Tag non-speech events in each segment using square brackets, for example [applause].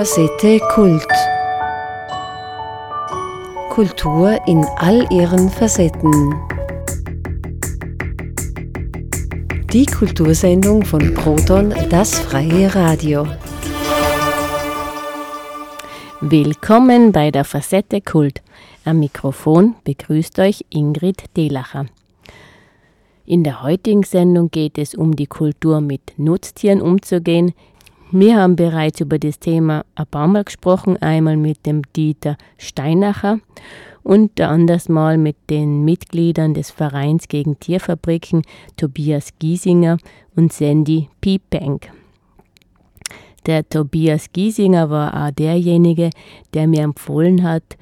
Facette Kult. Kultur in all ihren Facetten. Die Kultursendung von Proton, das freie Radio. Willkommen bei der Facette Kult. Am Mikrofon begrüßt euch Ingrid Delacher. In der heutigen Sendung geht es um die Kultur mit Nutztieren umzugehen. Wir haben bereits über das Thema ein paar Mal gesprochen, einmal mit dem Dieter Steinacher und anders mal mit den Mitgliedern des Vereins gegen Tierfabriken Tobias Giesinger und Sandy Piepenk. Der Tobias Giesinger war auch derjenige, der mir empfohlen hat,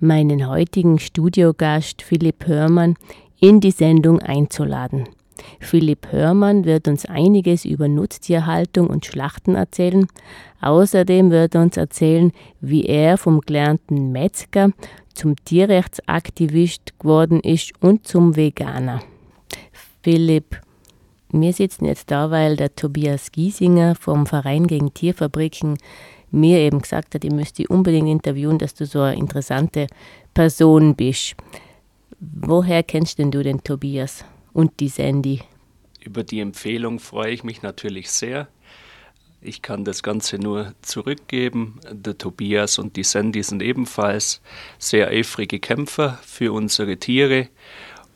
meinen heutigen Studiogast Philipp Hörmann in die Sendung einzuladen. Philipp Hörmann wird uns einiges über Nutztierhaltung und Schlachten erzählen. Außerdem wird er uns erzählen, wie er vom gelernten Metzger zum Tierrechtsaktivist geworden ist und zum Veganer. Philipp, wir sitzen jetzt da, weil der Tobias Giesinger vom Verein gegen Tierfabriken mir eben gesagt hat, ich müsste dich unbedingt interviewen, dass du so eine interessante Person bist. Woher kennst denn du den Tobias und die Sandy? Über die Empfehlung freue ich mich natürlich sehr. Ich kann das Ganze nur zurückgeben. Der Tobias und die Sandy sind ebenfalls sehr eifrige Kämpfer für unsere Tiere.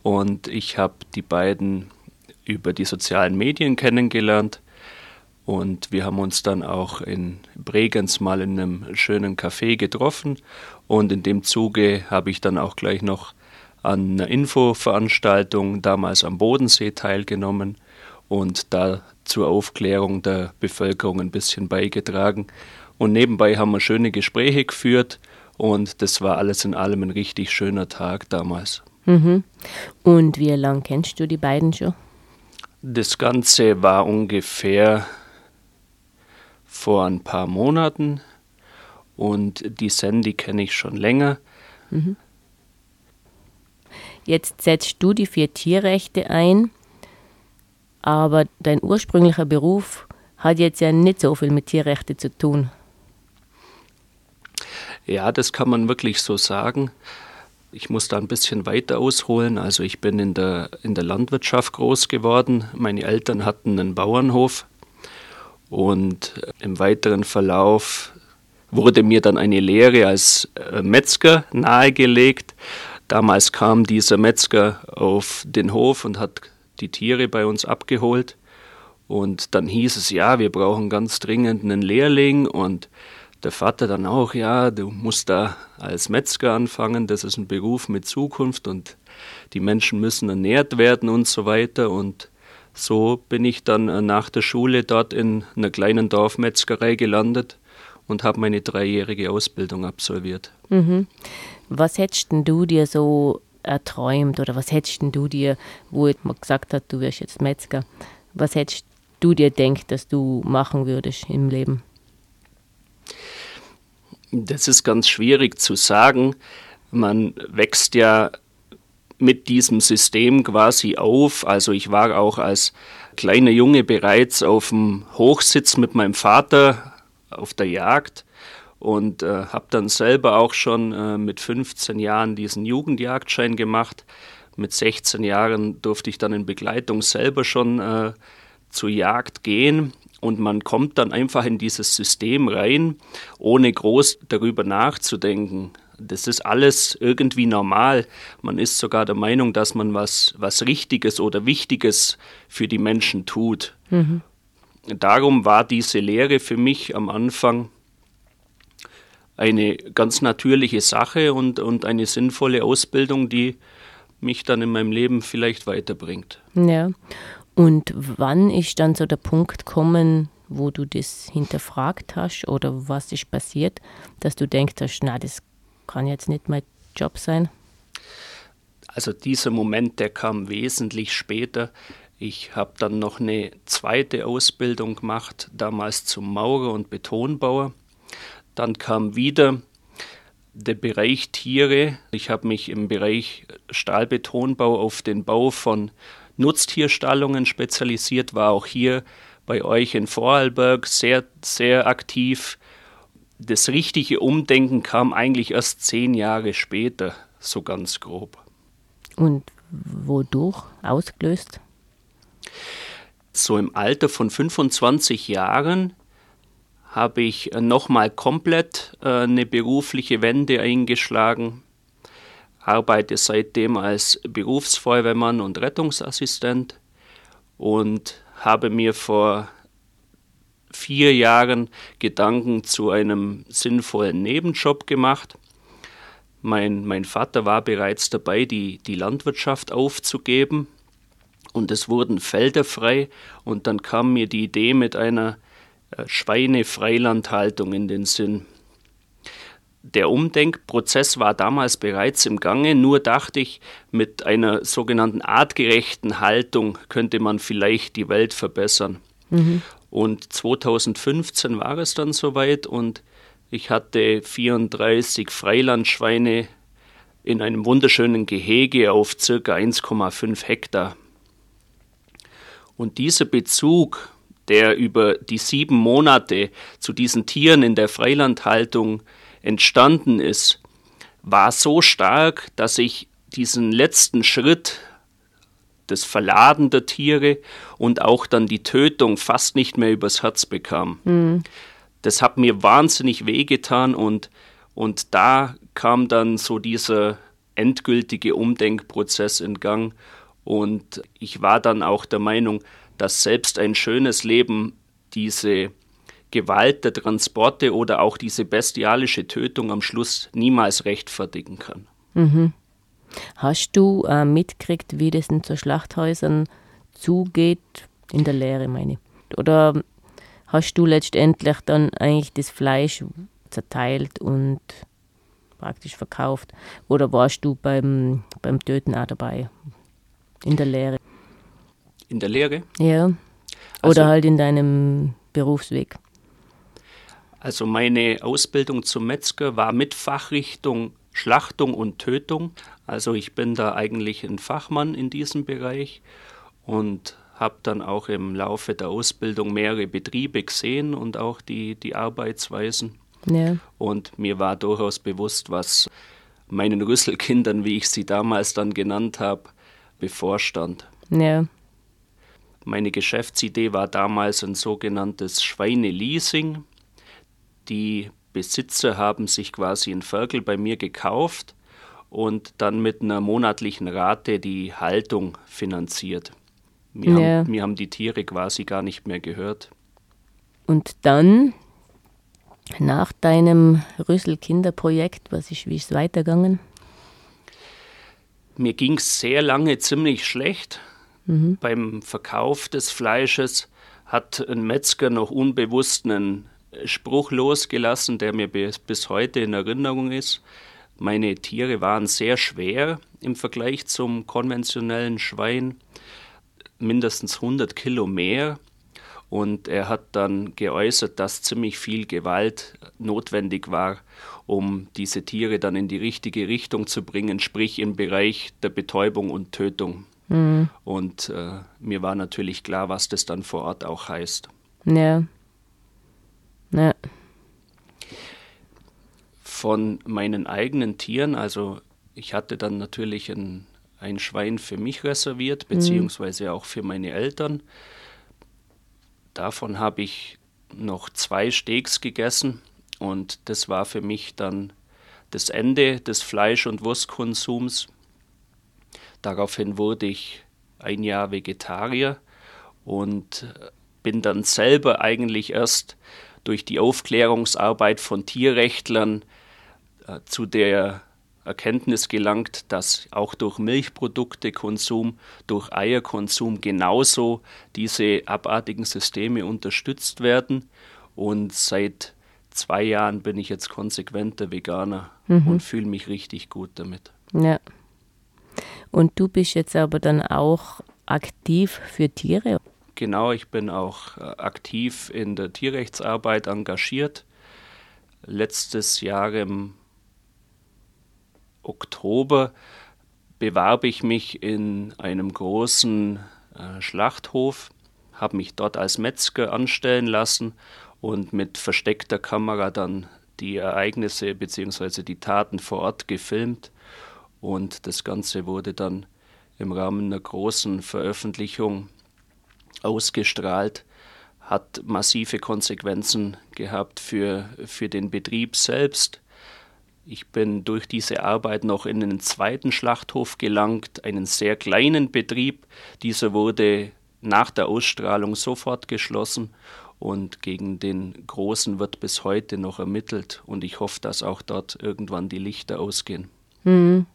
Und ich habe die beiden über die sozialen Medien kennengelernt. Und wir haben uns dann auch in Bregenz mal in einem schönen Café getroffen. Und in dem Zuge habe ich dann auch gleich noch an einer Infoveranstaltung damals am Bodensee teilgenommen und da zur Aufklärung der Bevölkerung ein bisschen beigetragen. Und nebenbei haben wir schöne Gespräche geführt und das war alles in allem ein richtig schöner Tag damals. Mhm. Und wie lange kennst du die beiden schon? Das Ganze war ungefähr vor ein paar Monaten und die Sandy kenne ich schon länger. Mhm. Jetzt setzt du die vier Tierrechte ein, aber dein ursprünglicher Beruf hat jetzt ja nicht so viel mit Tierrechten zu tun. Ja, das kann man wirklich so sagen. Ich muss da ein bisschen weiter ausholen. Also ich bin in der, in der Landwirtschaft groß geworden. Meine Eltern hatten einen Bauernhof und im weiteren Verlauf wurde mir dann eine Lehre als äh, Metzger nahegelegt. Damals kam dieser Metzger auf den Hof und hat die Tiere bei uns abgeholt. Und dann hieß es, ja, wir brauchen ganz dringend einen Lehrling. Und der Vater dann auch, ja, du musst da als Metzger anfangen, das ist ein Beruf mit Zukunft und die Menschen müssen ernährt werden und so weiter. Und so bin ich dann äh, nach der Schule dort in einer kleinen Dorfmetzgerei gelandet und habe meine dreijährige Ausbildung absolviert. Mhm. Was hättest du dir so erträumt oder was hättest du dir, wo man gesagt hat, du wirst jetzt Metzger, was hättest du dir denkt, dass du machen würdest im Leben? Das ist ganz schwierig zu sagen. Man wächst ja mit diesem System quasi auf. Also ich war auch als kleiner Junge bereits auf dem Hochsitz mit meinem Vater auf der Jagd und äh, habe dann selber auch schon äh, mit 15 Jahren diesen Jugendjagdschein gemacht. Mit 16 Jahren durfte ich dann in Begleitung selber schon äh, zur Jagd gehen und man kommt dann einfach in dieses System rein, ohne groß darüber nachzudenken. Das ist alles irgendwie normal. Man ist sogar der Meinung, dass man was, was Richtiges oder Wichtiges für die Menschen tut. Mhm. Darum war diese Lehre für mich am Anfang eine ganz natürliche Sache und, und eine sinnvolle Ausbildung, die mich dann in meinem Leben vielleicht weiterbringt. Ja. Und wann ist dann so der Punkt gekommen, wo du das hinterfragt hast oder was ist passiert, dass du denkst hast, na, das kann jetzt nicht mein Job sein? Also dieser Moment, der kam wesentlich später. Ich habe dann noch eine zweite Ausbildung gemacht, damals zum Maurer und Betonbauer. Dann kam wieder der Bereich Tiere. Ich habe mich im Bereich Stahlbetonbau auf den Bau von Nutztierstallungen spezialisiert, war auch hier bei euch in Vorarlberg sehr, sehr aktiv. das richtige Umdenken kam eigentlich erst zehn Jahre später, so ganz grob. Und wodurch ausgelöst? So im Alter von 25 Jahren habe ich nochmal komplett äh, eine berufliche Wende eingeschlagen, arbeite seitdem als Berufsfeuerwehrmann und Rettungsassistent und habe mir vor vier Jahren Gedanken zu einem sinnvollen Nebenjob gemacht. Mein, mein Vater war bereits dabei, die, die Landwirtschaft aufzugeben und es wurden Felder frei und dann kam mir die Idee mit einer äh, Schweinefreilandhaltung in den Sinn. Der Umdenkprozess war damals bereits im Gange, nur dachte ich, mit einer sogenannten artgerechten Haltung könnte man vielleicht die Welt verbessern. Mhm. Und 2015 war es dann soweit und ich hatte 34 Freilandschweine in einem wunderschönen Gehege auf circa 1,5 Hektar. Und dieser Bezug, der über die sieben Monate zu diesen Tieren in der Freilandhaltung entstanden ist, war so stark, dass ich diesen letzten Schritt das Verladen der Tiere und auch dann die Tötung fast nicht mehr übers Herz bekam. Mhm. Das hat mir wahnsinnig wehgetan und, und da kam dann so dieser endgültige Umdenkprozess in Gang und ich war dann auch der Meinung, dass selbst ein schönes Leben diese Gewalt der Transporte oder auch diese bestialische Tötung am Schluss niemals rechtfertigen kann. Mhm. Hast du äh, mitgekriegt, wie das in so Schlachthäusern zugeht, in der Lehre meine ich? Oder hast du letztendlich dann eigentlich das Fleisch zerteilt und praktisch verkauft? Oder warst du beim, beim Töten auch dabei, in der Lehre? In der Lehre? Ja. Oder also, halt in deinem Berufsweg? Also meine Ausbildung zum Metzger war mit Fachrichtung Schlachtung und Tötung. Also ich bin da eigentlich ein Fachmann in diesem Bereich und habe dann auch im Laufe der Ausbildung mehrere Betriebe gesehen und auch die, die Arbeitsweisen. Ja. Und mir war durchaus bewusst, was meinen Rüsselkindern, wie ich sie damals dann genannt habe, bevorstand. Ja. Meine Geschäftsidee war damals ein sogenanntes Schweineleasing. Die Besitzer haben sich quasi ein Ferkel bei mir gekauft und dann mit einer monatlichen Rate die Haltung finanziert. Mir, ja. haben, mir haben die Tiere quasi gar nicht mehr gehört. Und dann, nach deinem Rüssel-Kinderprojekt, was ist, wie ist es weitergegangen? Mir ging es sehr lange ziemlich schlecht. Mhm. Beim Verkauf des Fleisches hat ein Metzger noch unbewusst einen Spruch losgelassen, der mir bis, bis heute in Erinnerung ist. Meine Tiere waren sehr schwer im Vergleich zum konventionellen Schwein, mindestens 100 Kilo mehr. Und er hat dann geäußert, dass ziemlich viel Gewalt notwendig war, um diese Tiere dann in die richtige Richtung zu bringen, sprich im Bereich der Betäubung und Tötung. Mhm. Und äh, mir war natürlich klar, was das dann vor Ort auch heißt. Ja. Ja. Von meinen eigenen Tieren, also ich hatte dann natürlich ein, ein Schwein für mich reserviert, mhm. beziehungsweise mhm. auch für meine Eltern. Davon habe ich noch zwei Steaks gegessen und das war für mich dann das Ende des Fleisch- und Wurstkonsums. Daraufhin wurde ich ein Jahr Vegetarier und bin dann selber eigentlich erst durch die Aufklärungsarbeit von Tierrechtlern äh, zu der Erkenntnis gelangt, dass auch durch Milchproduktekonsum, durch Eierkonsum genauso diese abartigen Systeme unterstützt werden. Und seit zwei Jahren bin ich jetzt konsequenter Veganer mhm. und fühle mich richtig gut damit. Ja. Und du bist jetzt aber dann auch aktiv für Tiere? Genau, ich bin auch äh, aktiv in der Tierrechtsarbeit engagiert. Letztes Jahr im Oktober bewarb ich mich in einem großen äh, Schlachthof, habe mich dort als Metzger anstellen lassen und mit versteckter Kamera dann die Ereignisse bzw. die Taten vor Ort gefilmt und das Ganze wurde dann im Rahmen einer großen Veröffentlichung ausgestrahlt, hat massive Konsequenzen gehabt für, für den Betrieb selbst. Ich bin durch diese Arbeit noch in einen zweiten Schlachthof gelangt, einen sehr kleinen Betrieb. Dieser wurde nach der Ausstrahlung sofort geschlossen und gegen den Großen wird bis heute noch ermittelt und ich hoffe, dass auch dort irgendwann die Lichter ausgehen. Hm.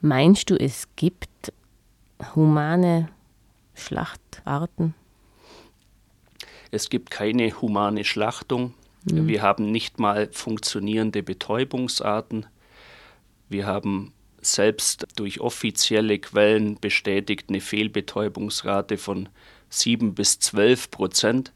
Meinst du, es gibt humane Schlachtarten? Es gibt keine humane Schlachtung. Mhm. Wir haben nicht mal funktionierende Betäubungsarten. Wir haben selbst durch offizielle Quellen bestätigt eine Fehlbetäubungsrate von 7 bis 12 Prozent.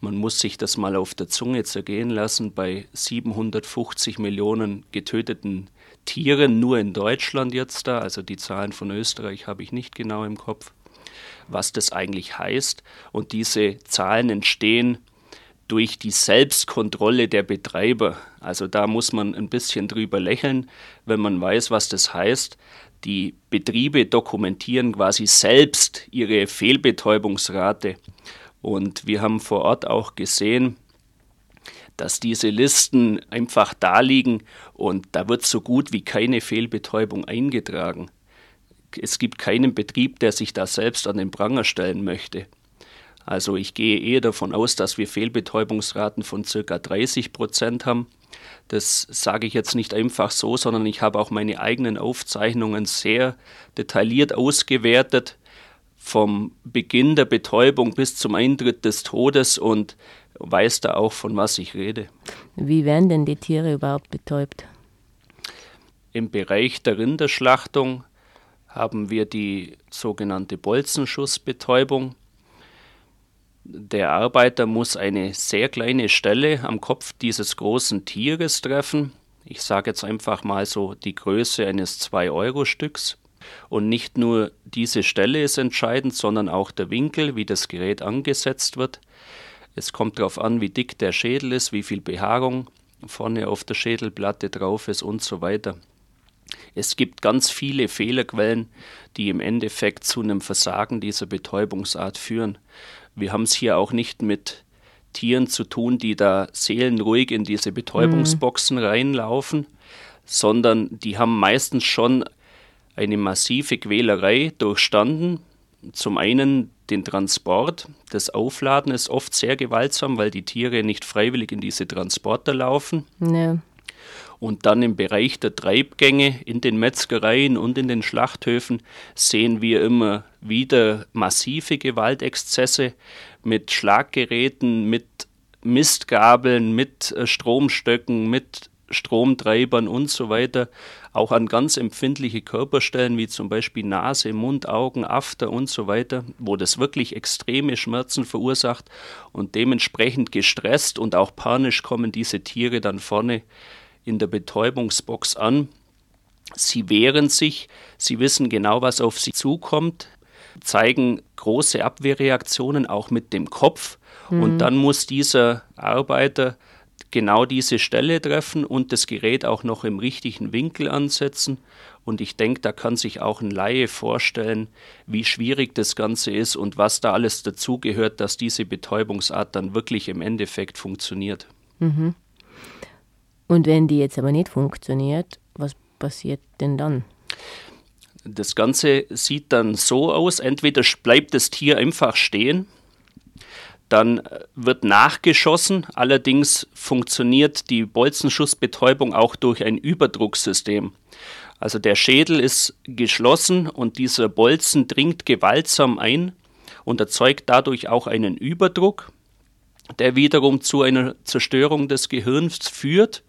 Man muss sich das mal auf der Zunge zergehen lassen. Bei 750 Millionen getöteten Tieren nur in Deutschland jetzt da, also die Zahlen von Österreich habe ich nicht genau im Kopf, was das eigentlich heißt. Und diese Zahlen entstehen durch die Selbstkontrolle der Betreiber. Also da muss man ein bisschen drüber lächeln, wenn man weiß, was das heißt. Die Betriebe dokumentieren quasi selbst ihre Fehlbetäubungsrate. Und wir haben vor Ort auch gesehen, dass diese Listen einfach da liegen und da wird so gut wie keine Fehlbetäubung eingetragen. Es gibt keinen Betrieb, der sich da selbst an den Pranger stellen möchte. Also ich gehe eher davon aus, dass wir Fehlbetäubungsraten von ca. 30 Prozent haben. Das sage ich jetzt nicht einfach so, sondern ich habe auch meine eigenen Aufzeichnungen sehr detailliert ausgewertet, vom Beginn der Betäubung bis zum Eintritt des Todes und weiß da auch, von was ich rede. Wie werden denn die Tiere überhaupt betäubt? Im Bereich der Rinderschlachtung haben wir die sogenannte Bolzenschussbetäubung. Der Arbeiter muss eine sehr kleine Stelle am Kopf dieses großen Tieres treffen. Ich sage jetzt einfach mal so die Größe eines 2-Euro-Stücks. Und nicht nur diese Stelle ist entscheidend, sondern auch der Winkel, wie das Gerät angesetzt wird. Es kommt darauf an, wie dick der Schädel ist, wie viel Behaarung vorne auf der Schädelplatte drauf ist und so weiter. Es gibt ganz viele Fehlerquellen, die im Endeffekt zu einem Versagen dieser Betäubungsart führen. Wir haben es hier auch nicht mit Tieren zu tun, die da seelenruhig in diese Betäubungsboxen mhm. reinlaufen, sondern die haben meistens schon eine massive Quälerei durchstanden. Zum einen den Transport, das Aufladen ist oft sehr gewaltsam, weil die Tiere nicht freiwillig in diese Transporter laufen. Ja. Und dann im Bereich der Treibgänge in den Metzgereien und in den Schlachthöfen sehen wir immer wieder massive Gewaltexzesse mit Schlaggeräten, mit Mistgabeln, mit äh, Stromstöcken, mit Stromtreibern und so weiter, auch an ganz empfindliche Körperstellen wie zum Beispiel Nase, Mund, Augen, After und so weiter, wo das wirklich extreme Schmerzen verursacht und dementsprechend gestresst und auch panisch kommen diese Tiere dann vorne in der Betäubungsbox an. Sie wehren sich, sie wissen genau, was auf sie zukommt, zeigen große Abwehrreaktionen auch mit dem Kopf. Mhm. Und dann muss dieser Arbeiter genau diese Stelle treffen und das Gerät auch noch im richtigen Winkel ansetzen. Und ich denke, da kann sich auch ein Laie vorstellen, wie schwierig das Ganze ist und was da alles dazugehört, dass diese Betäubungsart dann wirklich im Endeffekt funktioniert. Mhm. Und wenn die jetzt aber nicht funktioniert, was passiert denn dann? Das Ganze sieht dann so aus, entweder bleibt das Tier einfach stehen, dann wird nachgeschossen, allerdings funktioniert die Bolzenschussbetäubung auch durch ein Überdrucksystem. Also der Schädel ist geschlossen und dieser Bolzen dringt gewaltsam ein und erzeugt dadurch auch einen Überdruck der wiederum zu einer Zerstörung des Gehirns führt.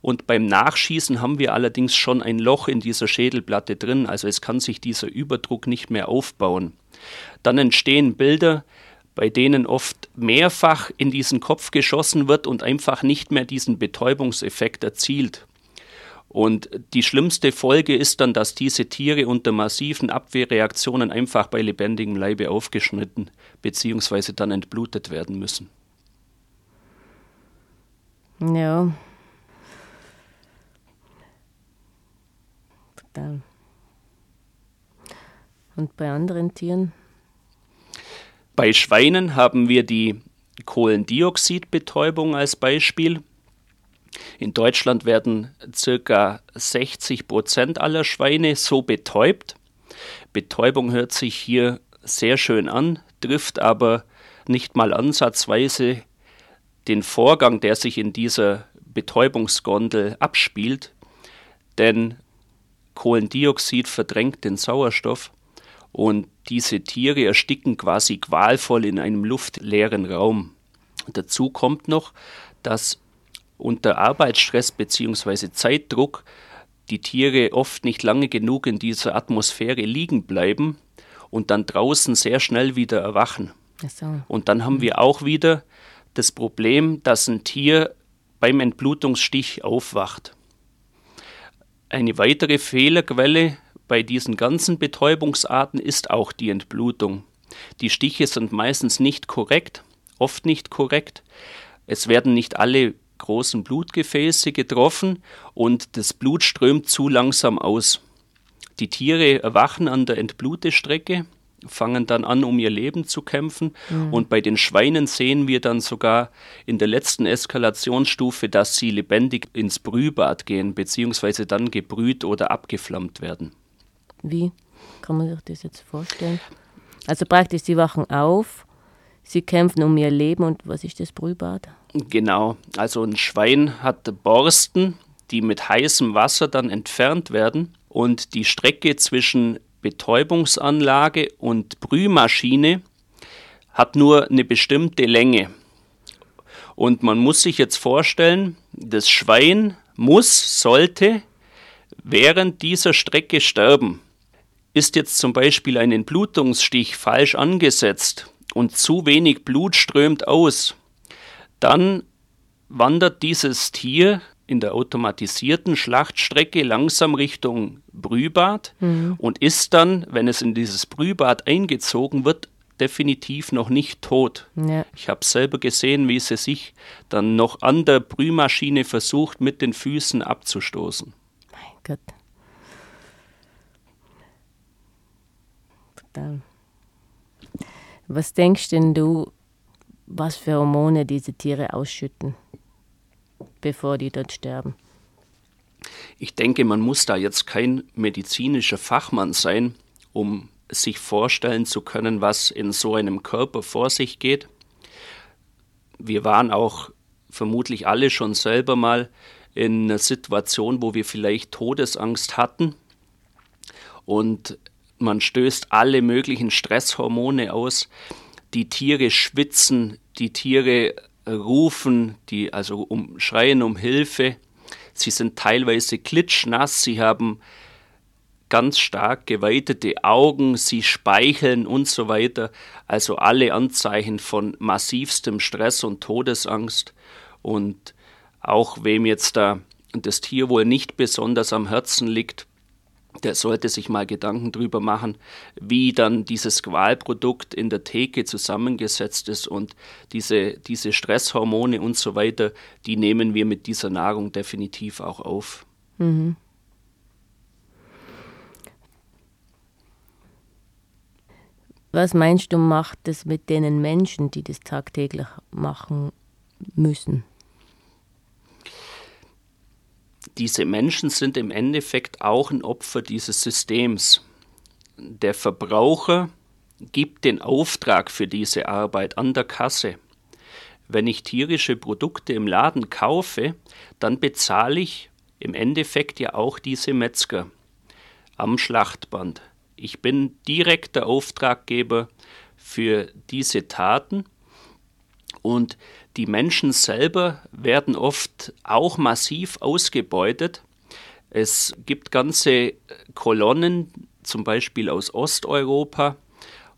Und beim Nachschießen haben wir allerdings schon ein Loch in dieser Schädelplatte drin, also es kann sich dieser Überdruck nicht mehr aufbauen. Dann entstehen Bilder, bei denen oft mehrfach in diesen Kopf geschossen wird und einfach nicht mehr diesen Betäubungseffekt erzielt. Und die schlimmste Folge ist dann, dass diese Tiere unter massiven Abwehrreaktionen einfach bei lebendigem Leibe aufgeschnitten bzw. dann entblutet werden müssen. Ja. Und bei anderen Tieren? Bei Schweinen haben wir die Kohlendioxidbetäubung als Beispiel. In Deutschland werden ca. 60 Prozent aller Schweine so betäubt. Betäubung hört sich hier sehr schön an, trifft aber nicht mal ansatzweise den Vorgang, der sich in dieser Betäubungsgondel abspielt, denn Kohlendioxid verdrängt den Sauerstoff und diese Tiere ersticken quasi qualvoll in einem luftleeren Raum. Dazu kommt noch, dass unter Arbeitsstress bzw. Zeitdruck die Tiere oft nicht lange genug in dieser Atmosphäre liegen bleiben und dann draußen sehr schnell wieder erwachen. So. Und dann haben wir auch wieder das Problem, dass ein Tier beim Entblutungsstich aufwacht. Eine weitere Fehlerquelle bei diesen ganzen Betäubungsarten ist auch die Entblutung. Die Stiche sind meistens nicht korrekt, oft nicht korrekt. Es werden nicht alle großen Blutgefäße getroffen und das Blut strömt zu langsam aus. Die Tiere erwachen an der Entblutestrecke, fangen dann an, um ihr Leben zu kämpfen. Mhm. Und bei den Schweinen sehen wir dann sogar in der letzten Eskalationsstufe, dass sie lebendig ins Brühbad gehen, beziehungsweise dann gebrüht oder abgeflammt werden. Wie kann man sich das jetzt vorstellen? Also praktisch, sie wachen auf, sie kämpfen um ihr Leben und was ist das Brühbad? Genau, also ein Schwein hat Borsten, die mit heißem Wasser dann entfernt werden und die Strecke zwischen Betäubungsanlage und Brühmaschine hat nur eine bestimmte Länge. Und man muss sich jetzt vorstellen, das Schwein muss, sollte während dieser Strecke sterben. Ist jetzt zum Beispiel ein Entblutungsstich falsch angesetzt und zu wenig Blut strömt aus, dann wandert dieses Tier in der automatisierten Schlachtstrecke langsam Richtung Brühbad mhm. und ist dann, wenn es in dieses Brühbad eingezogen wird, definitiv noch nicht tot. Ja. Ich habe selber gesehen, wie sie sich dann noch an der Brühmaschine versucht, mit den Füßen abzustoßen. Mein Gott. Total. Was denkst denn du, was für Hormone diese Tiere ausschütten, bevor die dort sterben? Ich denke, man muss da jetzt kein medizinischer Fachmann sein, um sich vorstellen zu können, was in so einem Körper vor sich geht. Wir waren auch vermutlich alle schon selber mal in einer Situation, wo wir vielleicht Todesangst hatten und man stößt alle möglichen Stresshormone aus. Die Tiere schwitzen, die Tiere rufen, die also um, schreien um Hilfe. Sie sind teilweise klitschnass, sie haben ganz stark geweitete Augen, sie speicheln und so weiter. Also alle Anzeichen von massivstem Stress und Todesangst. Und auch wem jetzt da das Tier wohl nicht besonders am Herzen liegt, der sollte sich mal Gedanken darüber machen, wie dann dieses Qualprodukt in der Theke zusammengesetzt ist und diese, diese Stresshormone und so weiter, die nehmen wir mit dieser Nahrung definitiv auch auf. Mhm. Was meinst du, macht es mit den Menschen, die das tagtäglich machen müssen? Diese Menschen sind im Endeffekt auch ein Opfer dieses Systems. Der Verbraucher gibt den Auftrag für diese Arbeit an der Kasse. Wenn ich tierische Produkte im Laden kaufe, dann bezahle ich im Endeffekt ja auch diese Metzger am Schlachtband. Ich bin direkter Auftraggeber für diese Taten und die Menschen selber werden oft auch massiv ausgebeutet. Es gibt ganze Kolonnen, zum Beispiel aus Osteuropa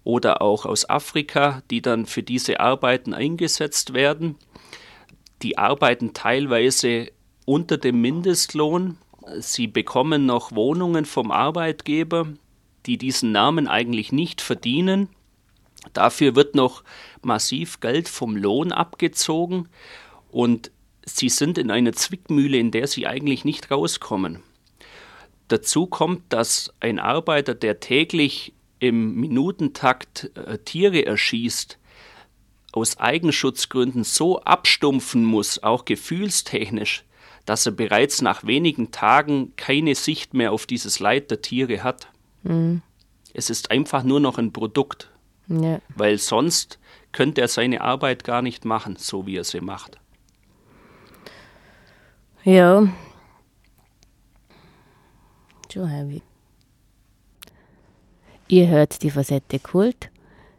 oder auch aus Afrika, die dann für diese Arbeiten eingesetzt werden. Die arbeiten teilweise unter dem Mindestlohn. Sie bekommen noch Wohnungen vom Arbeitgeber, die diesen Namen eigentlich nicht verdienen. Dafür wird noch massiv Geld vom Lohn abgezogen und sie sind in einer Zwickmühle, in der sie eigentlich nicht rauskommen. Dazu kommt, dass ein Arbeiter, der täglich im Minutentakt äh, Tiere erschießt, aus Eigenschutzgründen so abstumpfen muss, auch gefühlstechnisch, dass er bereits nach wenigen Tagen keine Sicht mehr auf dieses Leid der Tiere hat. Mhm. Es ist einfach nur noch ein Produkt, ja. weil sonst könnte er seine Arbeit gar nicht machen, so wie er sie macht. Ja. Schon heavy. Ihr hört die Facette Kult.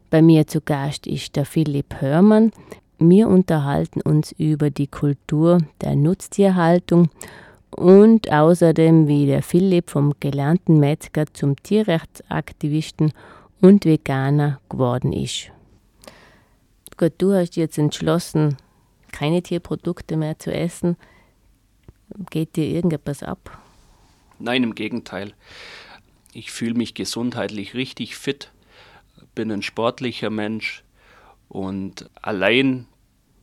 Bei mir zu Gast ist der Philipp Hörmann. Wir unterhalten uns über die Kultur der Nutztierhaltung und außerdem, wie der Philipp vom gelernten Metzger zum Tierrechtsaktivisten und Veganer geworden ist. Gut, du hast jetzt entschlossen, keine Tierprodukte mehr zu essen. Geht dir irgendetwas ab? Nein, im Gegenteil. Ich fühle mich gesundheitlich richtig fit, bin ein sportlicher Mensch und allein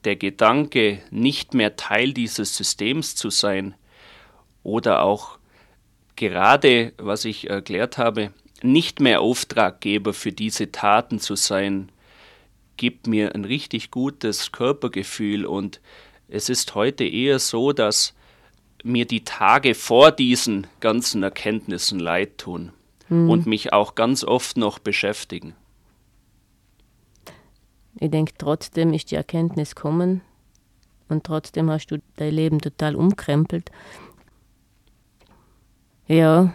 der Gedanke, nicht mehr Teil dieses Systems zu sein oder auch gerade, was ich erklärt habe, nicht mehr Auftraggeber für diese Taten zu sein, gibt mir ein richtig gutes Körpergefühl und es ist heute eher so, dass mir die Tage vor diesen ganzen Erkenntnissen leid tun mhm. und mich auch ganz oft noch beschäftigen. Ich denke, trotzdem ist die Erkenntnis kommen und trotzdem hast du dein Leben total umkrempelt. Ja.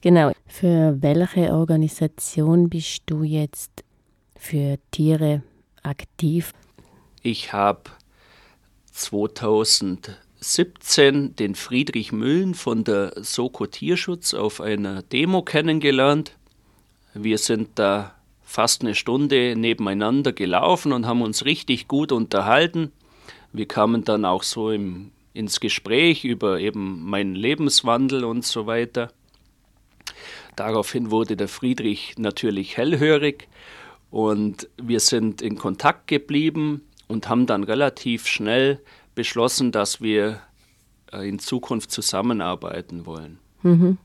Genau. Für welche Organisation bist du jetzt für Tiere aktiv? Ich habe 2017 den Friedrich Müllen von der Soko Tierschutz auf einer Demo kennengelernt. Wir sind da fast eine Stunde nebeneinander gelaufen und haben uns richtig gut unterhalten. Wir kamen dann auch so im, ins Gespräch über eben meinen Lebenswandel und so weiter. Daraufhin wurde der Friedrich natürlich hellhörig und wir sind in Kontakt geblieben und haben dann relativ schnell beschlossen, dass wir äh, in Zukunft zusammenarbeiten wollen. Mhm.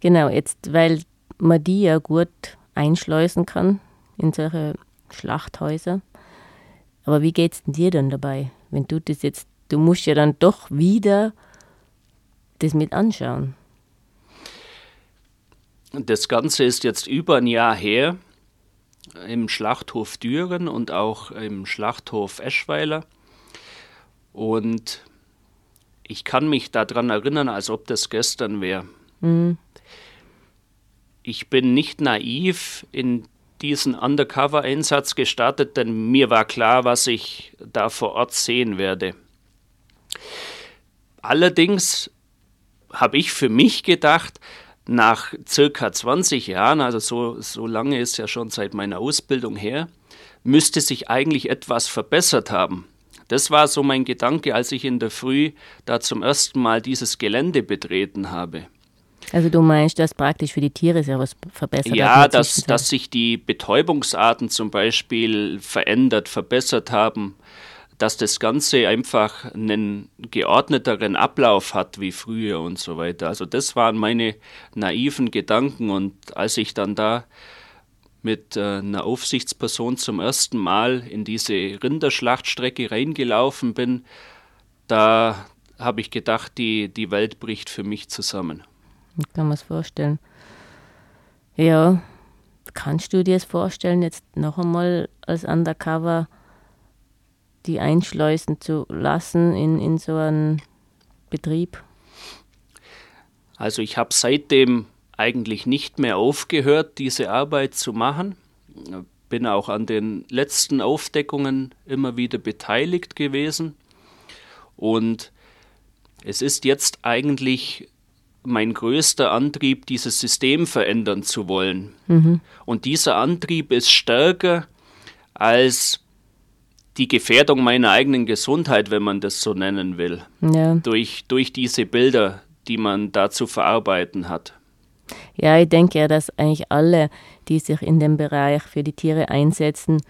Genau, jetzt, weil man die ja gut einschleusen kann in solche Schlachthäuser. Aber wie geht es dir dann dabei, wenn du das jetzt, du musst ja dann doch wieder das mit anschauen. Das Ganze ist jetzt über ein Jahr her im Schlachthof Düren und auch im Schlachthof Eschweiler. Und ich kann mich daran erinnern, als ob das gestern wäre. Mhm. Ich bin nicht naiv in diesen Undercover-Einsatz gestartet, denn mir war klar, was ich da vor Ort sehen werde. Allerdings habe ich für mich gedacht, nach circa 20 Jahren, also so, so lange ist ja schon seit meiner Ausbildung her, müsste sich eigentlich etwas verbessert haben. Das war so mein Gedanke, als ich in der Früh da zum ersten Mal dieses Gelände betreten habe. Also du meinst, dass praktisch für die Tiere sehr was verbessert Ja, dass, dass sich die Betäubungsarten zum Beispiel verändert, verbessert haben, dass das Ganze einfach einen geordneteren Ablauf hat wie früher und so weiter. Also das waren meine naiven Gedanken und als ich dann da mit äh, einer Aufsichtsperson zum ersten Mal in diese Rinderschlachtstrecke reingelaufen bin, da habe ich gedacht, die, die Welt bricht für mich zusammen. Ich kann mir das vorstellen. Ja, kannst du dir das vorstellen, jetzt noch einmal als Undercover die einschleusen zu lassen in, in so einen Betrieb? Also ich habe seitdem eigentlich nicht mehr aufgehört, diese Arbeit zu machen. Bin auch an den letzten Aufdeckungen immer wieder beteiligt gewesen. Und es ist jetzt eigentlich mein größter Antrieb, dieses System verändern zu wollen. Mhm. Und dieser Antrieb ist stärker als die Gefährdung meiner eigenen Gesundheit, wenn man das so nennen will, ja. durch, durch diese Bilder, die man da zu verarbeiten hat. Ja, ich denke ja, dass eigentlich alle, die sich in dem Bereich für die Tiere einsetzen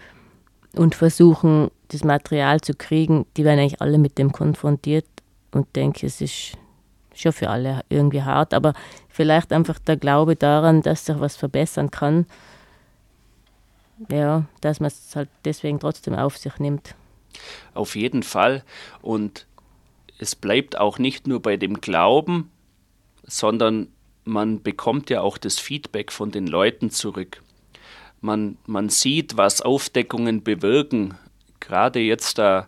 und versuchen, das Material zu kriegen, die werden eigentlich alle mit dem konfrontiert und denke, es ist schon für alle irgendwie hart, aber vielleicht einfach der Glaube daran, dass sich was verbessern kann. Ja, dass man es halt deswegen trotzdem auf sich nimmt. Auf jeden Fall. Und es bleibt auch nicht nur bei dem Glauben, sondern man bekommt ja auch das Feedback von den Leuten zurück. Man, man sieht, was Aufdeckungen bewirken. Gerade jetzt da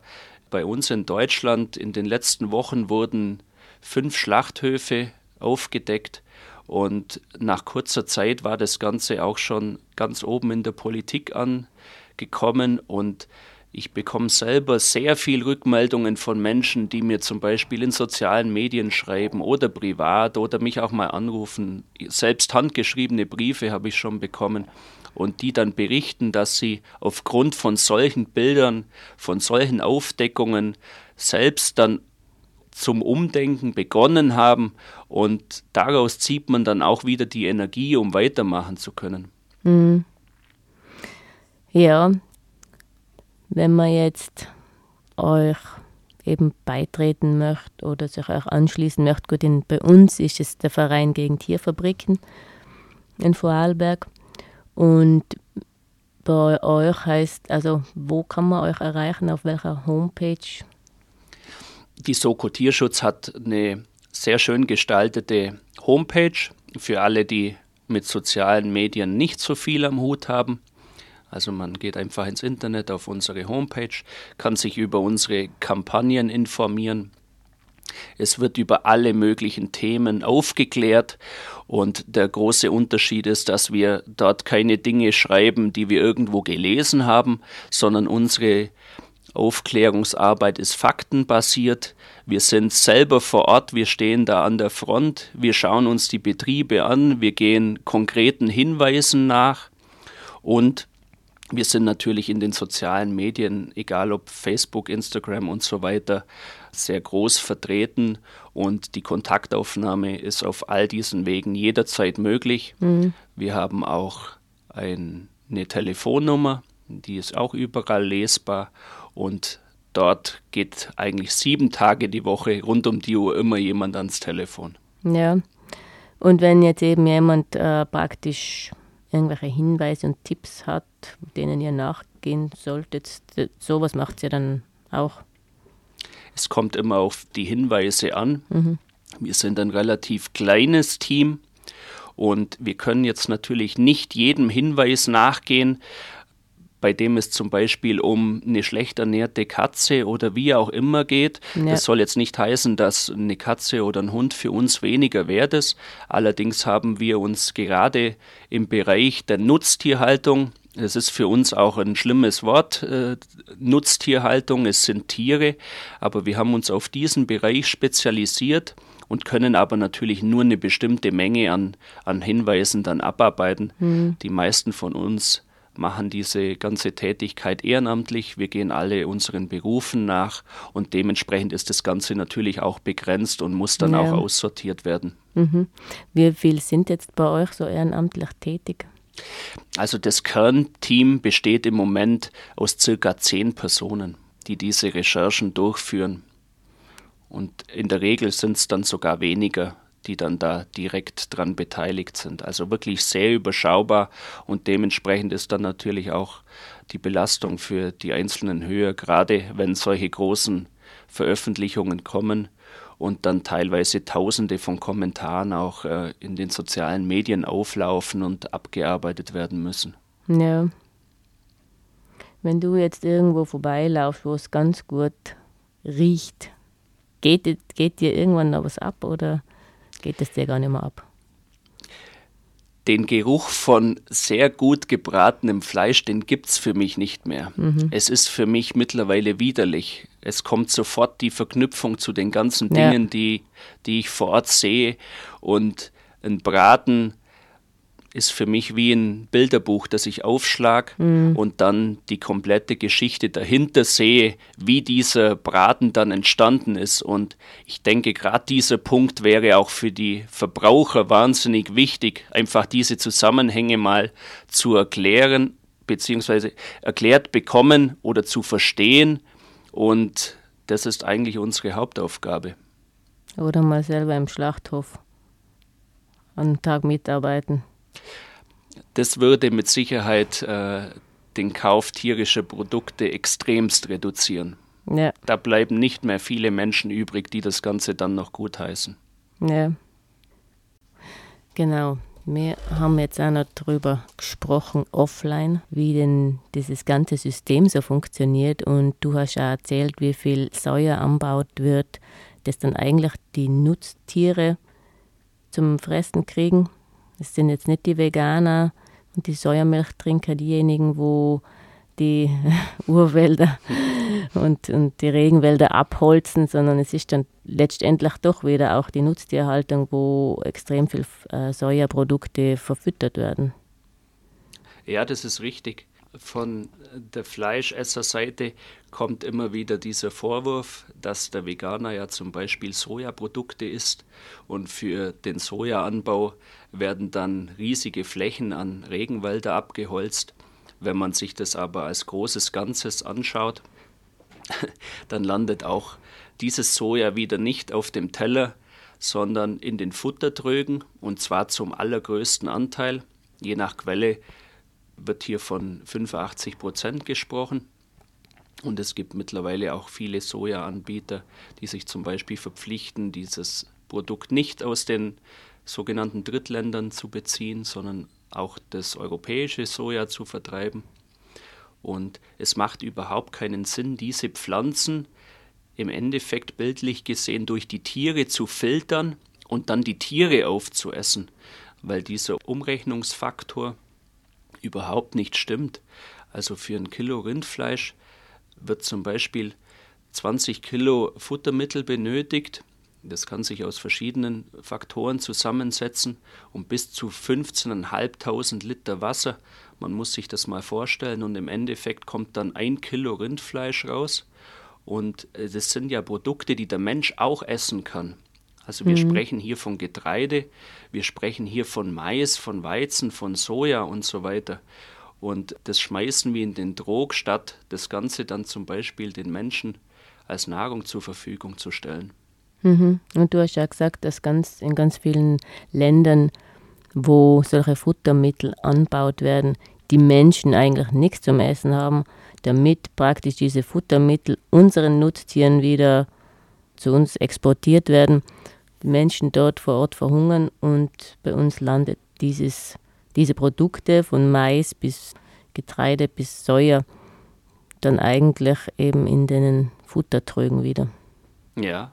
bei uns in Deutschland in den letzten Wochen wurden fünf Schlachthöfe aufgedeckt und nach kurzer Zeit war das Ganze auch schon ganz oben in der Politik angekommen und ich bekomme selber sehr viel Rückmeldungen von Menschen, die mir zum Beispiel in sozialen Medien schreiben oder privat oder mich auch mal anrufen. Selbst handgeschriebene Briefe habe ich schon bekommen und die dann berichten, dass sie aufgrund von solchen Bildern, von solchen Aufdeckungen selbst dann zum Umdenken begonnen haben und daraus zieht man dann auch wieder die Energie, um weitermachen zu können. Mhm. Ja, wenn man jetzt euch eben beitreten möchte oder sich auch anschließen möchte, gut, in, bei uns ist es der Verein gegen Tierfabriken in Vorarlberg und bei euch heißt, also wo kann man euch erreichen, auf welcher Homepage? Die Soko Tierschutz hat eine sehr schön gestaltete Homepage für alle, die mit sozialen Medien nicht so viel am Hut haben. Also man geht einfach ins Internet auf unsere Homepage, kann sich über unsere Kampagnen informieren. Es wird über alle möglichen Themen aufgeklärt und der große Unterschied ist, dass wir dort keine Dinge schreiben, die wir irgendwo gelesen haben, sondern unsere Aufklärungsarbeit ist faktenbasiert. Wir sind selber vor Ort, wir stehen da an der Front, wir schauen uns die Betriebe an, wir gehen konkreten Hinweisen nach und wir sind natürlich in den sozialen Medien, egal ob Facebook, Instagram und so weiter, sehr groß vertreten und die Kontaktaufnahme ist auf all diesen Wegen jederzeit möglich. Mhm. Wir haben auch ein, eine Telefonnummer, die ist auch überall lesbar und dort geht eigentlich sieben Tage die Woche rund um die Uhr immer jemand ans Telefon. Ja, und wenn jetzt eben jemand äh, praktisch irgendwelche Hinweise und Tipps hat, denen ihr nachgehen solltet. Sowas macht ihr dann auch. Es kommt immer auf die Hinweise an. Mhm. Wir sind ein relativ kleines Team und wir können jetzt natürlich nicht jedem Hinweis nachgehen, bei dem es zum Beispiel um eine schlecht ernährte Katze oder wie auch immer geht. Ja. Das soll jetzt nicht heißen, dass eine Katze oder ein Hund für uns weniger wert ist. Allerdings haben wir uns gerade im Bereich der Nutztierhaltung es ist für uns auch ein schlimmes Wort, äh, Nutztierhaltung, es sind Tiere, aber wir haben uns auf diesen Bereich spezialisiert und können aber natürlich nur eine bestimmte Menge an, an Hinweisen dann abarbeiten. Mhm. Die meisten von uns machen diese ganze Tätigkeit ehrenamtlich. Wir gehen alle unseren Berufen nach und dementsprechend ist das Ganze natürlich auch begrenzt und muss dann ja. auch aussortiert werden. Mhm. Wie viel sind jetzt bei euch so ehrenamtlich tätig? Also das Kernteam besteht im Moment aus circa zehn Personen, die diese Recherchen durchführen. Und in der Regel sind es dann sogar weniger, die dann da direkt dran beteiligt sind. Also wirklich sehr überschaubar und dementsprechend ist dann natürlich auch die Belastung für die Einzelnen höher, gerade wenn solche großen Veröffentlichungen kommen und dann teilweise tausende von Kommentaren auch äh, in den sozialen Medien auflaufen und abgearbeitet werden müssen. Ja. Wenn du jetzt irgendwo vorbeilaufst, wo es ganz gut riecht, geht, geht dir irgendwann noch was ab oder geht es dir gar nicht mehr ab? Den Geruch von sehr gut gebratenem Fleisch, den gibt es für mich nicht mehr. Mhm. Es ist für mich mittlerweile widerlich. Es kommt sofort die Verknüpfung zu den ganzen Dingen, ja. die, die ich vor Ort sehe. Und ein Braten ist für mich wie ein Bilderbuch, das ich aufschlag mhm. und dann die komplette Geschichte dahinter sehe, wie dieser Braten dann entstanden ist. Und ich denke, gerade dieser Punkt wäre auch für die Verbraucher wahnsinnig wichtig, einfach diese Zusammenhänge mal zu erklären, beziehungsweise erklärt bekommen oder zu verstehen. Und das ist eigentlich unsere Hauptaufgabe. Oder mal selber im Schlachthof einen Tag mitarbeiten. Das würde mit Sicherheit äh, den Kauf tierischer Produkte extremst reduzieren. Ja. Da bleiben nicht mehr viele Menschen übrig, die das Ganze dann noch gutheißen. Ja. Genau. Wir haben jetzt auch noch darüber gesprochen, offline, wie denn dieses ganze System so funktioniert. Und du hast auch erzählt, wie viel Soja anbaut wird, das dann eigentlich die Nutztiere zum Fressen kriegen. Es sind jetzt nicht die Veganer und die Sojamilchtrinker diejenigen, wo die [laughs] Urwälder und, und die Regenwälder abholzen, sondern es ist dann letztendlich doch wieder auch die Nutztierhaltung, wo extrem viel äh, Sojaprodukte verfüttert werden. Ja, das ist richtig. Von der Fleischesserseite kommt immer wieder dieser Vorwurf, dass der Veganer ja zum Beispiel Sojaprodukte isst und für den Sojaanbau werden dann riesige Flächen an Regenwälder abgeholzt. Wenn man sich das aber als großes Ganzes anschaut, [laughs] dann landet auch dieses Soja wieder nicht auf dem Teller, sondern in den Futtertrögen und zwar zum allergrößten Anteil. Je nach Quelle wird hier von 85 Prozent gesprochen. Und es gibt mittlerweile auch viele Sojaanbieter, die sich zum Beispiel verpflichten, dieses Produkt nicht aus den sogenannten Drittländern zu beziehen, sondern auch das europäische Soja zu vertreiben. Und es macht überhaupt keinen Sinn, diese Pflanzen im Endeffekt bildlich gesehen durch die Tiere zu filtern und dann die Tiere aufzuessen, weil dieser Umrechnungsfaktor überhaupt nicht stimmt. Also für ein Kilo Rindfleisch wird zum Beispiel 20 Kilo Futtermittel benötigt das kann sich aus verschiedenen Faktoren zusammensetzen und bis zu 15.500 Liter Wasser. Man muss sich das mal vorstellen und im Endeffekt kommt dann ein Kilo Rindfleisch raus. Und äh, das sind ja Produkte, die der Mensch auch essen kann. Also wir mhm. sprechen hier von Getreide, wir sprechen hier von Mais, von Weizen, von Soja und so weiter. Und das schmeißen wir in den Trog, statt das Ganze dann zum Beispiel den Menschen als Nahrung zur Verfügung zu stellen. Mhm. Und du hast ja gesagt, dass ganz, in ganz vielen Ländern, wo solche Futtermittel anbaut werden, die Menschen eigentlich nichts zum Essen haben, damit praktisch diese Futtermittel unseren Nutztieren wieder zu uns exportiert werden. Die Menschen dort vor Ort verhungern und bei uns landet dieses, diese Produkte von Mais bis Getreide bis Soja dann eigentlich eben in den Futtertrögen wieder. Ja,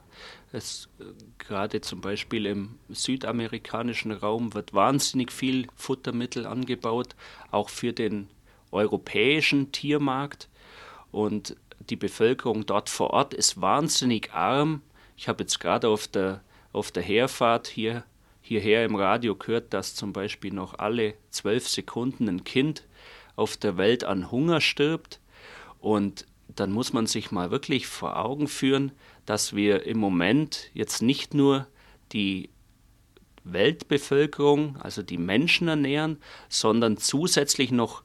es, äh, gerade zum Beispiel im südamerikanischen Raum wird wahnsinnig viel Futtermittel angebaut, auch für den europäischen Tiermarkt. Und die Bevölkerung dort vor Ort ist wahnsinnig arm. Ich habe jetzt gerade auf der, auf der Herfahrt hier, hierher im Radio gehört, dass zum Beispiel noch alle zwölf Sekunden ein Kind auf der Welt an Hunger stirbt. Und dann muss man sich mal wirklich vor Augen führen, dass wir im Moment jetzt nicht nur die Weltbevölkerung, also die Menschen ernähren, sondern zusätzlich noch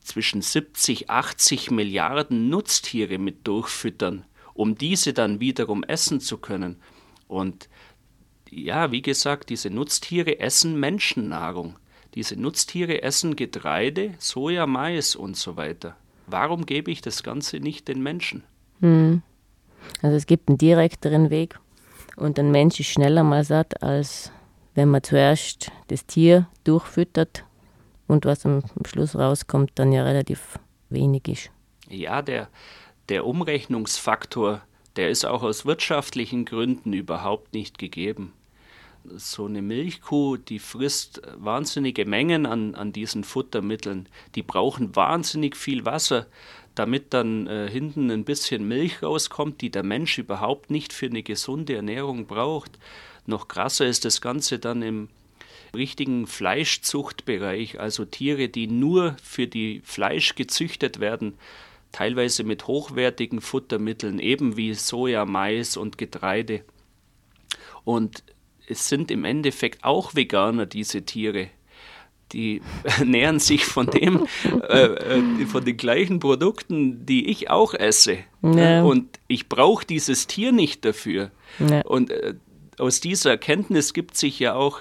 zwischen 70, 80 Milliarden Nutztiere mit durchfüttern, um diese dann wiederum essen zu können. Und ja, wie gesagt, diese Nutztiere essen Menschennahrung. Diese Nutztiere essen Getreide, Soja, Mais und so weiter. Warum gebe ich das Ganze nicht den Menschen? Hm. Also es gibt einen direkteren Weg und ein Mensch ist schneller mal satt, als wenn man zuerst das Tier durchfüttert und was am Schluss rauskommt, dann ja relativ wenig ist. Ja, der, der Umrechnungsfaktor, der ist auch aus wirtschaftlichen Gründen überhaupt nicht gegeben so eine Milchkuh, die frisst wahnsinnige Mengen an, an diesen Futtermitteln. Die brauchen wahnsinnig viel Wasser, damit dann äh, hinten ein bisschen Milch rauskommt, die der Mensch überhaupt nicht für eine gesunde Ernährung braucht. Noch krasser ist das Ganze dann im richtigen Fleischzuchtbereich, also Tiere, die nur für die Fleisch gezüchtet werden, teilweise mit hochwertigen Futtermitteln, eben wie Soja, Mais und Getreide. Und es sind im Endeffekt auch Veganer, diese Tiere. Die [laughs] ernähren sich von dem, äh, äh, von den gleichen Produkten, die ich auch esse. Ja. Und ich brauche dieses Tier nicht dafür. Ja. Und äh, aus dieser Erkenntnis gibt sich ja auch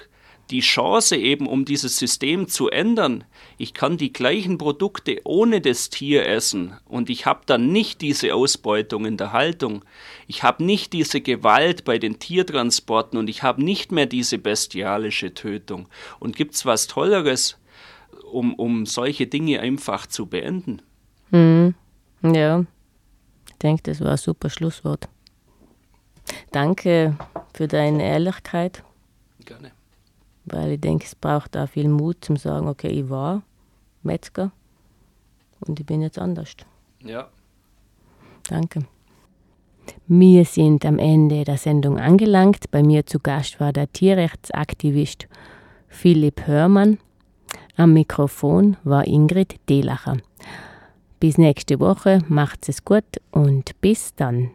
die Chance eben, um dieses System zu ändern. Ich kann die gleichen Produkte ohne das Tier essen und ich habe dann nicht diese Ausbeutung in der Haltung. Ich habe nicht diese Gewalt bei den Tiertransporten und ich habe nicht mehr diese bestialische Tötung. Und gibt es was Tolleres, um, um solche Dinge einfach zu beenden? Hm. Ja, ich denke, das war ein super Schlusswort. Danke für deine Ehrlichkeit. Gerne. Weil ich denke, es braucht auch viel Mut zum sagen, okay, ich war Metzger und ich bin jetzt anders. Ja. Danke. Wir sind am Ende der Sendung angelangt. Bei mir zu Gast war der Tierrechtsaktivist Philipp Hörmann. Am Mikrofon war Ingrid Delacher. Bis nächste Woche, macht's es gut und bis dann.